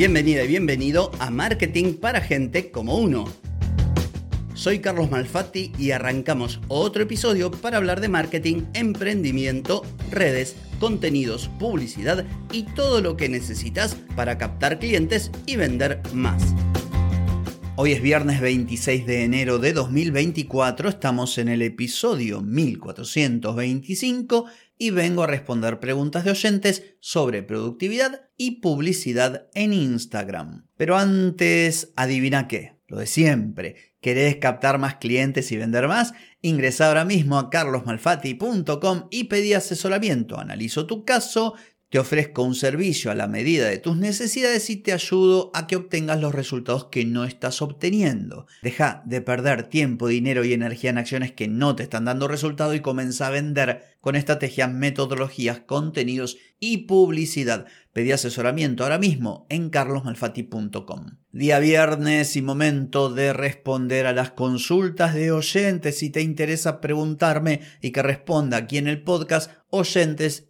Bienvenida y bienvenido a Marketing para Gente como Uno. Soy Carlos Malfatti y arrancamos otro episodio para hablar de marketing, emprendimiento, redes, contenidos, publicidad y todo lo que necesitas para captar clientes y vender más. Hoy es viernes 26 de enero de 2024, estamos en el episodio 1425 y vengo a responder preguntas de oyentes sobre productividad y publicidad en Instagram. Pero antes, adivina qué, lo de siempre. ¿Querés captar más clientes y vender más? Ingresa ahora mismo a carlosmalfati.com y pedí asesoramiento. Analizo tu caso te ofrezco un servicio a la medida de tus necesidades y te ayudo a que obtengas los resultados que no estás obteniendo. Deja de perder tiempo, dinero y energía en acciones que no te están dando resultado y comienza a vender con estrategias, metodologías, contenidos y publicidad. Pedí asesoramiento ahora mismo en carlosmalfati.com. Día viernes y momento de responder a las consultas de oyentes. Si te interesa preguntarme y que responda aquí en el podcast, oyentes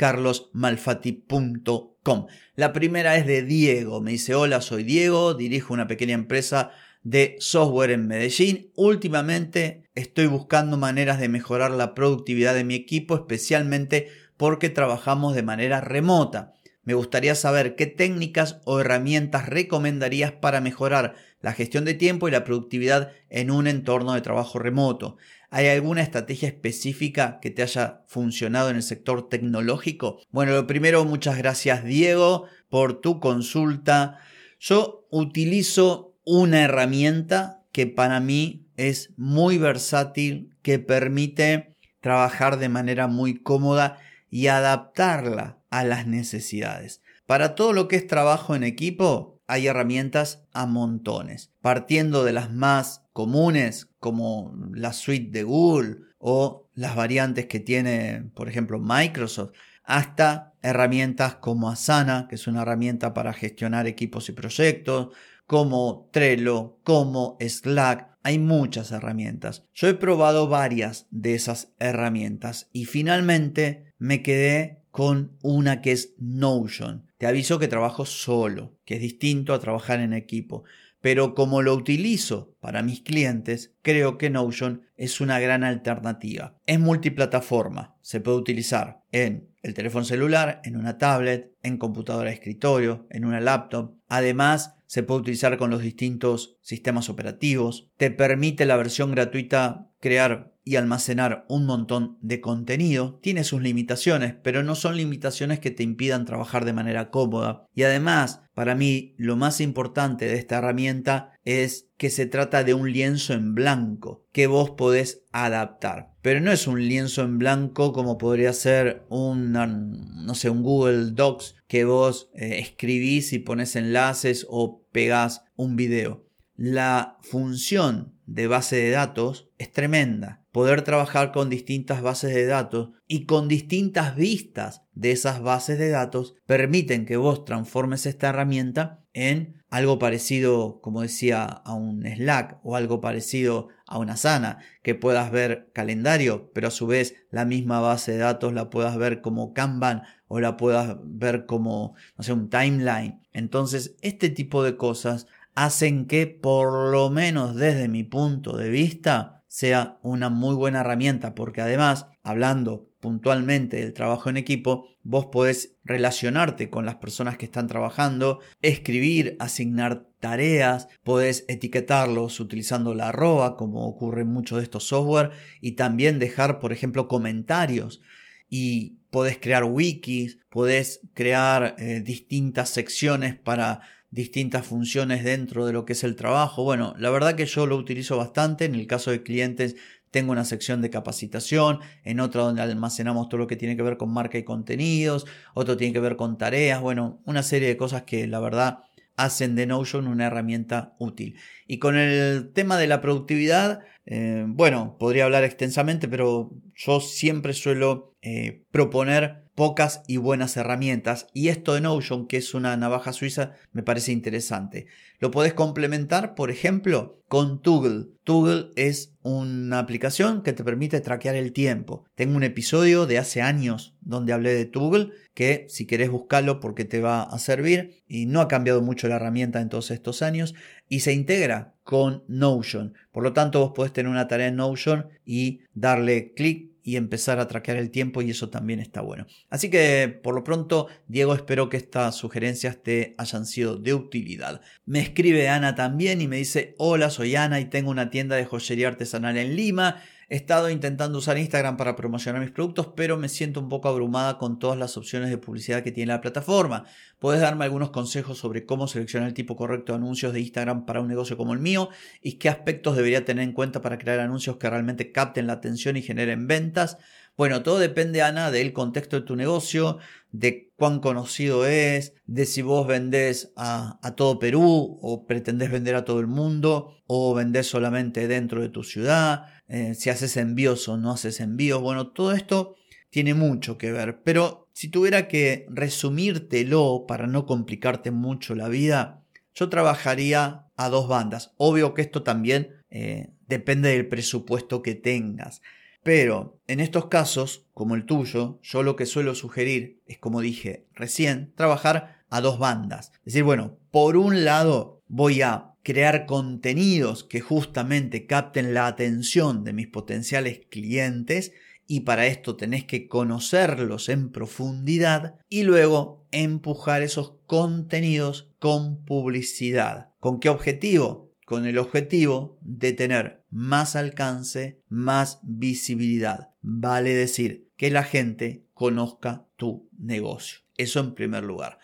carlosmalfati.com. La primera es de Diego. Me dice, hola, soy Diego, dirijo una pequeña empresa de software en Medellín. Últimamente estoy buscando maneras de mejorar la productividad de mi equipo, especialmente porque trabajamos de manera remota. Me gustaría saber qué técnicas o herramientas recomendarías para mejorar la gestión de tiempo y la productividad en un entorno de trabajo remoto. ¿Hay alguna estrategia específica que te haya funcionado en el sector tecnológico? Bueno, lo primero, muchas gracias Diego por tu consulta. Yo utilizo una herramienta que para mí es muy versátil, que permite trabajar de manera muy cómoda y adaptarla a las necesidades. Para todo lo que es trabajo en equipo, hay herramientas a montones, partiendo de las más comunes como la suite de Google o las variantes que tiene, por ejemplo, Microsoft, hasta herramientas como Asana, que es una herramienta para gestionar equipos y proyectos, como Trello, como Slack. Hay muchas herramientas. Yo he probado varias de esas herramientas y finalmente me quedé con una que es Notion. Te aviso que trabajo solo, que es distinto a trabajar en equipo pero como lo utilizo para mis clientes, creo que Notion es una gran alternativa. Es multiplataforma, se puede utilizar en el teléfono celular, en una tablet, en computadora de escritorio, en una laptop. Además, se puede utilizar con los distintos sistemas operativos. Te permite la versión gratuita crear y almacenar un montón de contenido. Tiene sus limitaciones, pero no son limitaciones que te impidan trabajar de manera cómoda. Y además, para mí, lo más importante de esta herramienta es que se trata de un lienzo en blanco que vos podés adaptar. Pero no es un lienzo en blanco como podría ser un, no sé, un Google Docs que vos eh, escribís y pones enlaces o pegás un video. La función de base de datos es tremenda poder trabajar con distintas bases de datos y con distintas vistas de esas bases de datos permiten que vos transformes esta herramienta en algo parecido, como decía, a un Slack o algo parecido a una Sana, que puedas ver calendario, pero a su vez la misma base de datos la puedas ver como Kanban o la puedas ver como, no sé, un timeline. Entonces, este tipo de cosas hacen que, por lo menos desde mi punto de vista, sea una muy buena herramienta porque además, hablando puntualmente del trabajo en equipo, vos podés relacionarte con las personas que están trabajando, escribir, asignar tareas, podés etiquetarlos utilizando la arroba, como ocurre en muchos de estos software, y también dejar, por ejemplo, comentarios. Y podés crear wikis, podés crear eh, distintas secciones para distintas funciones dentro de lo que es el trabajo. Bueno, la verdad que yo lo utilizo bastante. En el caso de clientes tengo una sección de capacitación, en otra donde almacenamos todo lo que tiene que ver con marca y contenidos, otro tiene que ver con tareas, bueno, una serie de cosas que la verdad hacen de Notion una herramienta útil. Y con el tema de la productividad, eh, bueno, podría hablar extensamente, pero yo siempre suelo eh, proponer pocas y buenas herramientas. Y esto de Notion, que es una navaja suiza, me parece interesante. Lo podés complementar, por ejemplo, con Toggle. Toggle es una aplicación que te permite traquear el tiempo. Tengo un episodio de hace años donde hablé de Toggle que si querés buscarlo porque te va a servir y no ha cambiado mucho la herramienta en todos estos años y se integra con Notion. Por lo tanto, vos podés tener una tarea en Notion y darle clic y empezar a traquear el tiempo y eso también está bueno. Así que por lo pronto, Diego, espero que estas sugerencias te hayan sido de utilidad. Me escribe Ana también y me dice, hola, soy Ana y tengo una tienda de joyería artesanal en Lima. He estado intentando usar Instagram para promocionar mis productos, pero me siento un poco abrumada con todas las opciones de publicidad que tiene la plataforma. ¿Puedes darme algunos consejos sobre cómo seleccionar el tipo correcto de anuncios de Instagram para un negocio como el mío? ¿Y qué aspectos debería tener en cuenta para crear anuncios que realmente capten la atención y generen ventas? Bueno, todo depende, Ana, del contexto de tu negocio, de cuán conocido es, de si vos vendés a, todo Perú o pretendés vender a todo el mundo o vendés solamente dentro de tu ciudad, eh, si haces envíos o no haces envíos. Bueno, todo esto tiene mucho que ver, pero si tuviera que resumírtelo para no complicarte mucho la vida, yo trabajaría a dos bandas. Obvio que esto también eh, depende del presupuesto que tengas. Pero en estos casos, como el tuyo, yo lo que suelo sugerir es, como dije recién, trabajar a dos bandas. Es decir, bueno, por un lado voy a crear contenidos que justamente capten la atención de mis potenciales clientes y para esto tenés que conocerlos en profundidad y luego empujar esos contenidos con publicidad. ¿Con qué objetivo? Con el objetivo de tener más alcance, más visibilidad. Vale decir, que la gente conozca tu negocio. Eso en primer lugar.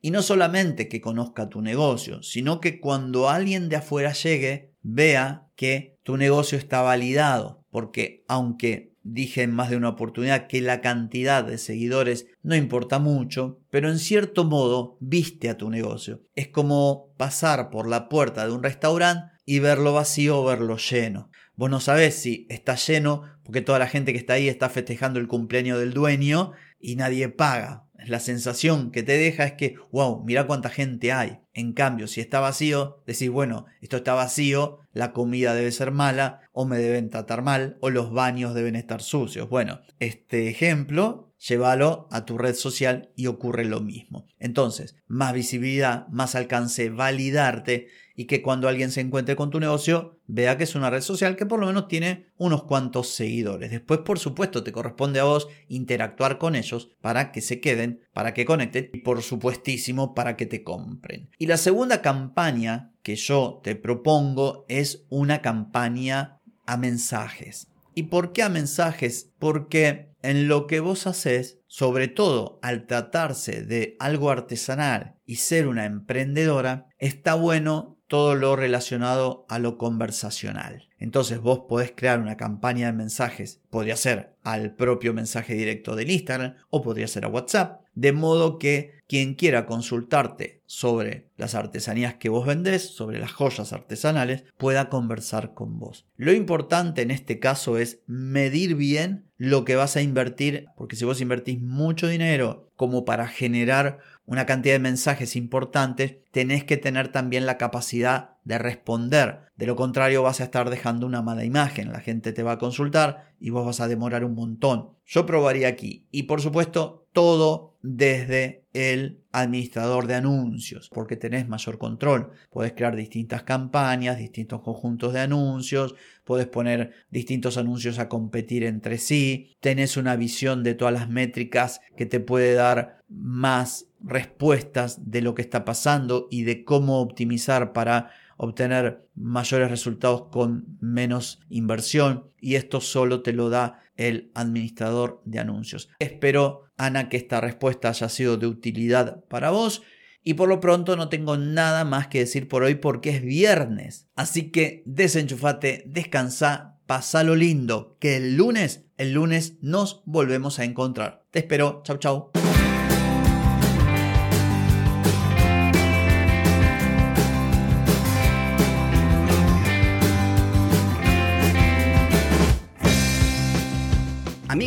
Y no solamente que conozca tu negocio, sino que cuando alguien de afuera llegue, vea que tu negocio está validado. Porque aunque dije en más de una oportunidad que la cantidad de seguidores no importa mucho, pero en cierto modo viste a tu negocio. Es como pasar por la puerta de un restaurante y verlo vacío o verlo lleno. Vos no sabés si está lleno porque toda la gente que está ahí está festejando el cumpleaños del dueño y nadie paga. La sensación que te deja es que, wow, mira cuánta gente hay. En cambio, si está vacío, decís, bueno, esto está vacío, la comida debe ser mala, o me deben tratar mal, o los baños deben estar sucios. Bueno, este ejemplo, llévalo a tu red social y ocurre lo mismo. Entonces, más visibilidad, más alcance, validarte y que cuando alguien se encuentre con tu negocio vea que es una red social que por lo menos tiene unos cuantos seguidores. Después, por supuesto, te corresponde a vos interactuar con ellos para que se queden, para que conecten y por supuestísimo para que te compren. Y la segunda campaña que yo te propongo es una campaña a mensajes. ¿Y por qué a mensajes? Porque en lo que vos haces, sobre todo al tratarse de algo artesanal y ser una emprendedora, está bueno todo lo relacionado a lo conversacional. Entonces vos podés crear una campaña de mensajes, podría ser al propio mensaje directo del Instagram o podría ser a WhatsApp, de modo que quien quiera consultarte sobre las artesanías que vos vendés, sobre las joyas artesanales, pueda conversar con vos. Lo importante en este caso es medir bien lo que vas a invertir, porque si vos invertís mucho dinero como para generar una cantidad de mensajes importantes, tenés que tener también la capacidad de responder. De lo contrario vas a estar dejando una mala imagen. La gente te va a consultar y vos vas a demorar un montón. Yo probaría aquí. Y por supuesto, todo desde el administrador de anuncios, porque tenés mayor control. Puedes crear distintas campañas, distintos conjuntos de anuncios, puedes poner distintos anuncios a competir entre sí, tenés una visión de todas las métricas que te puede dar más respuestas de lo que está pasando y de cómo optimizar para obtener mayores resultados con menos inversión y esto solo te lo da el administrador de anuncios. Espero, Ana, que esta respuesta haya sido de utilidad para vos. Y por lo pronto no tengo nada más que decir por hoy porque es viernes. Así que desenchufate, descansa, pasalo lindo, que el lunes, el lunes nos volvemos a encontrar. Te espero, chau chau.